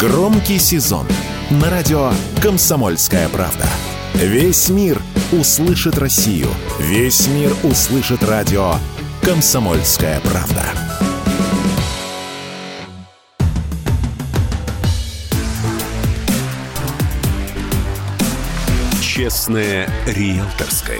Громкий сезон на радио «Комсомольская правда». Весь мир услышит Россию. Весь мир услышит радио «Комсомольская правда». Честное риэлторское.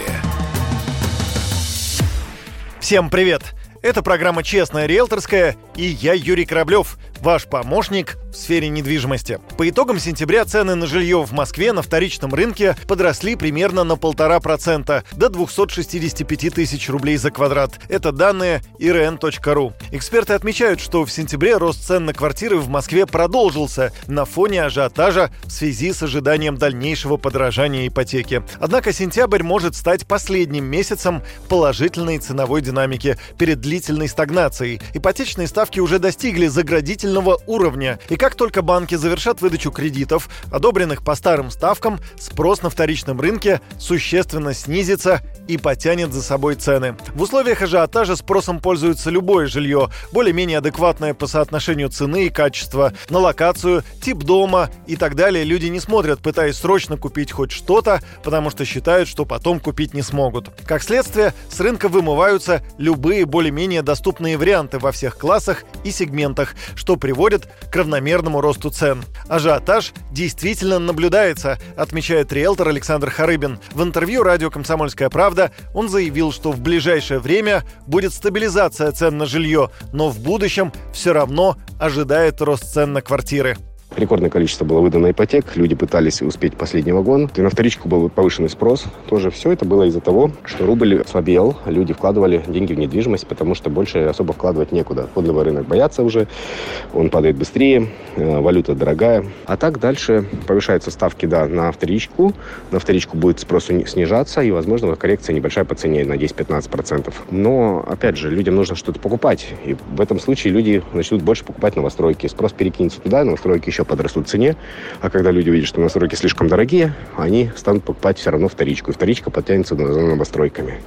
Всем привет! Это программа «Честная риэлторская» и я Юрий Кораблев, ваш помощник в сфере недвижимости. По итогам сентября цены на жилье в Москве на вторичном рынке подросли примерно на полтора процента до 265 тысяч рублей за квадрат. Это данные irn.ru. Эксперты отмечают, что в сентябре рост цен на квартиры в Москве продолжился на фоне ажиотажа в связи с ожиданием дальнейшего подорожания ипотеки. Однако сентябрь может стать последним месяцем положительной ценовой динамики перед длительной стагнацией. Ипотечные ставки уже достигли заградительного уровня, и как только банки завершат выдачу кредитов, одобренных по старым ставкам, спрос на вторичном рынке существенно снизится и потянет за собой цены. В условиях ажиотажа спросом пользуется любое жилье, более-менее адекватное по соотношению цены и качества, на локацию, тип дома и так далее. Люди не смотрят, пытаясь срочно купить хоть что-то, потому что считают, что потом купить не смогут. Как следствие, с рынка вымываются любые более-менее доступные варианты во всех классах и сегментах, что приводит к равномерному росту цен. Ажиотаж действительно наблюдается, отмечает риэлтор Александр Харыбин. В интервью радио «Комсомольская правда» он заявил, что в ближайшее время будет стабилизация цен на жилье, но в будущем все равно ожидает рост цен на квартиры. Рекордное количество было выдано ипотек, люди пытались успеть последний вагон. И на вторичку был повышенный спрос. Тоже все это было из-за того, что рубль слабел, люди вкладывали деньги в недвижимость, потому что больше особо вкладывать некуда. Фондовый рынок боятся уже, он падает быстрее, э, валюта дорогая. А так дальше повышаются ставки да, на вторичку. На вторичку будет спрос снижаться, и, возможно, коррекция небольшая по цене на 10-15%. Но, опять же, людям нужно что-то покупать. И в этом случае люди начнут больше покупать новостройки. Спрос перекинется туда, новостройки еще подрастут в цене. А когда люди увидят, что настройки слишком дорогие, они станут покупать все равно вторичку. И вторичка подтянется за новостройками.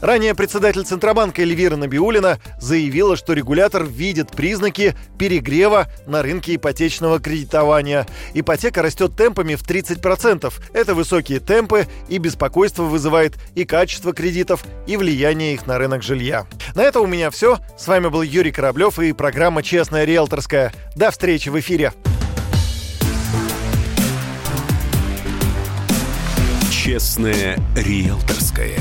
Ранее председатель Центробанка Эльвира Набиулина заявила, что регулятор видит признаки перегрева на рынке ипотечного кредитования. Ипотека растет темпами в 30%. Это высокие темпы и беспокойство вызывает и качество кредитов, и влияние их на рынок жилья. На это у меня все. С вами был Юрий Кораблев и программа «Честная риэлторская». До встречи в эфире. Честное риэлторское.